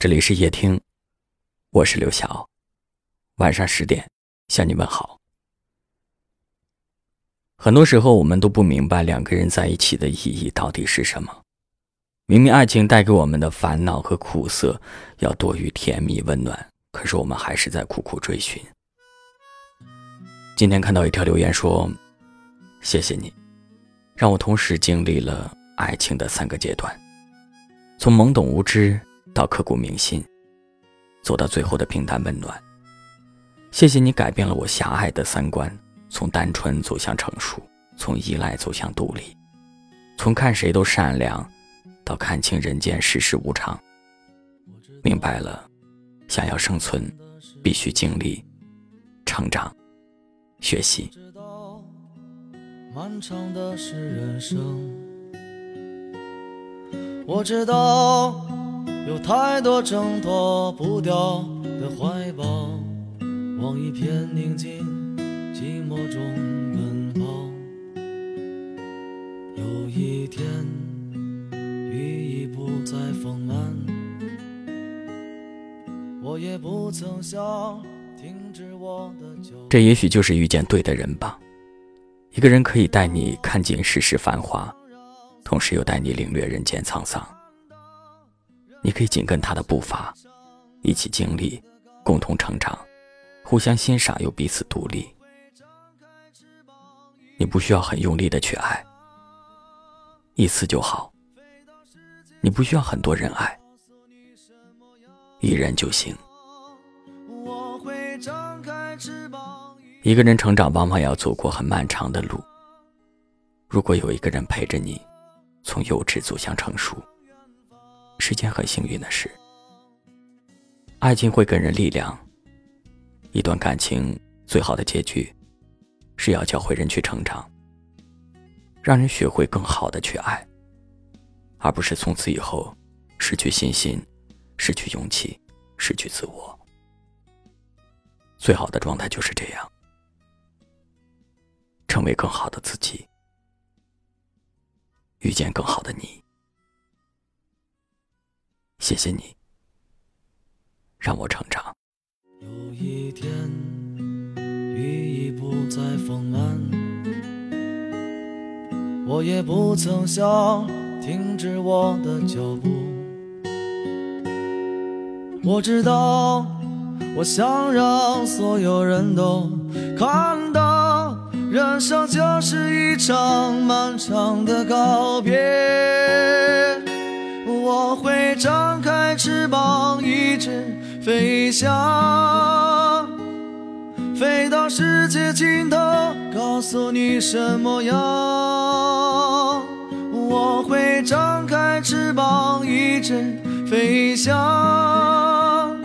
这里是夜听，我是刘晓。晚上十点向你问好。很多时候，我们都不明白两个人在一起的意义到底是什么。明明爱情带给我们的烦恼和苦涩要多于甜蜜温暖，可是我们还是在苦苦追寻。今天看到一条留言说：“谢谢你，让我同时经历了爱情的三个阶段，从懵懂无知。”到刻骨铭心，走到最后的平淡温暖。谢谢你改变了我狭隘的三观，从单纯走向成熟，从依赖走向独立，从看谁都善良，到看清人间世事无常。明白了，想要生存，必须经历成长、学习。漫长的是人生，我知道。有太多挣脱不掉的怀抱，往一片宁静寂寞中奔跑。有一天，雨已不再丰满，我也不曾想停止我的脚。这也许就是遇见对的人吧。一个人可以带你看尽世事繁华，同时又带你领略人间沧桑。你可以紧跟他的步伐，一起经历，共同成长，互相欣赏又彼此独立。你不需要很用力的去爱，一次就好。你不需要很多人爱，一人就行。一个人成长往往要走过很漫长的路。如果有一个人陪着你，从幼稚走向成熟。是件很幸运的事。爱情会给人力量。一段感情最好的结局，是要教会人去成长，让人学会更好的去爱，而不是从此以后失去信心、失去勇气、失去自我。最好的状态就是这样，成为更好的自己，遇见更好的你。谢谢你，让我成长。有一天，雨已不再丰满，我也不曾想停止我的脚步。我知道，我想让所有人都看到，人生就是一场漫长的告别。我会张开翅膀，一直飞翔，飞到世界尽头，告诉你什么样。我会张开翅膀，一直飞翔，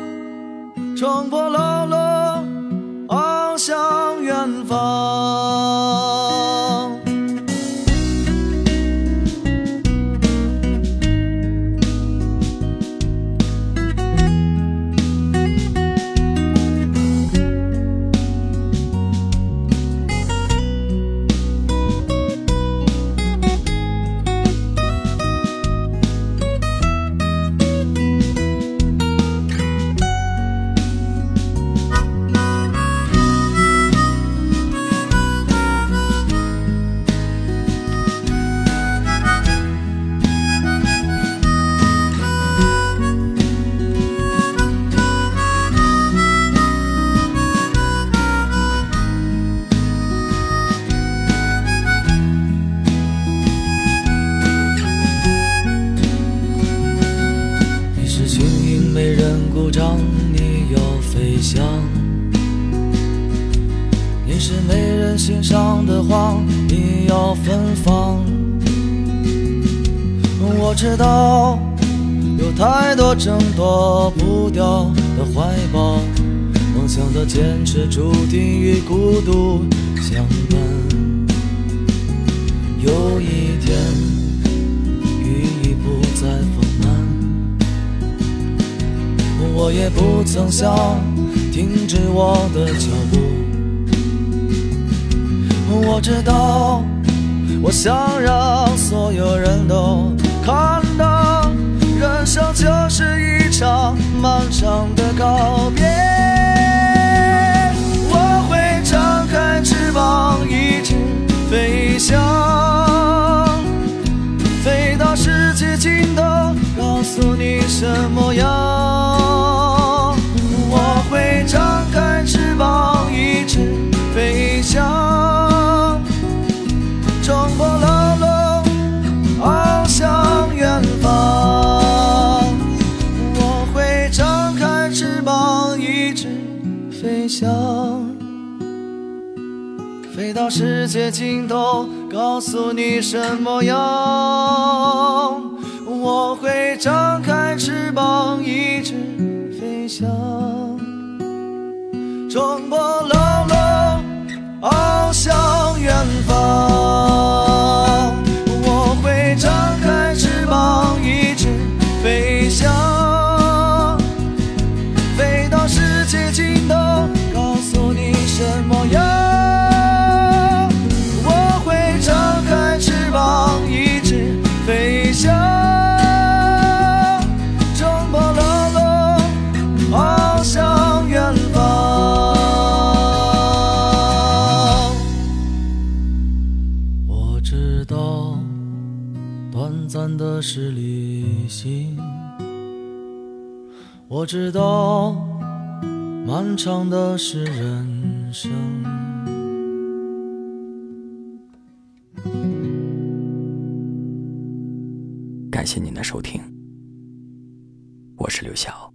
冲破了想。你是没人欣赏的花，你要芬芳。我知道有太多挣脱不掉的怀抱，梦想的坚持注定与孤独相伴。有一天，雨已不再丰满，我也不曾想停止我的脚步。我知道，我想让所有人都，飞到世界尽头，告诉你什么样。我会张开翅膀，一直飞翔，冲破浪。短的是旅行我知道漫长的是人生感谢您的收听我是刘晓。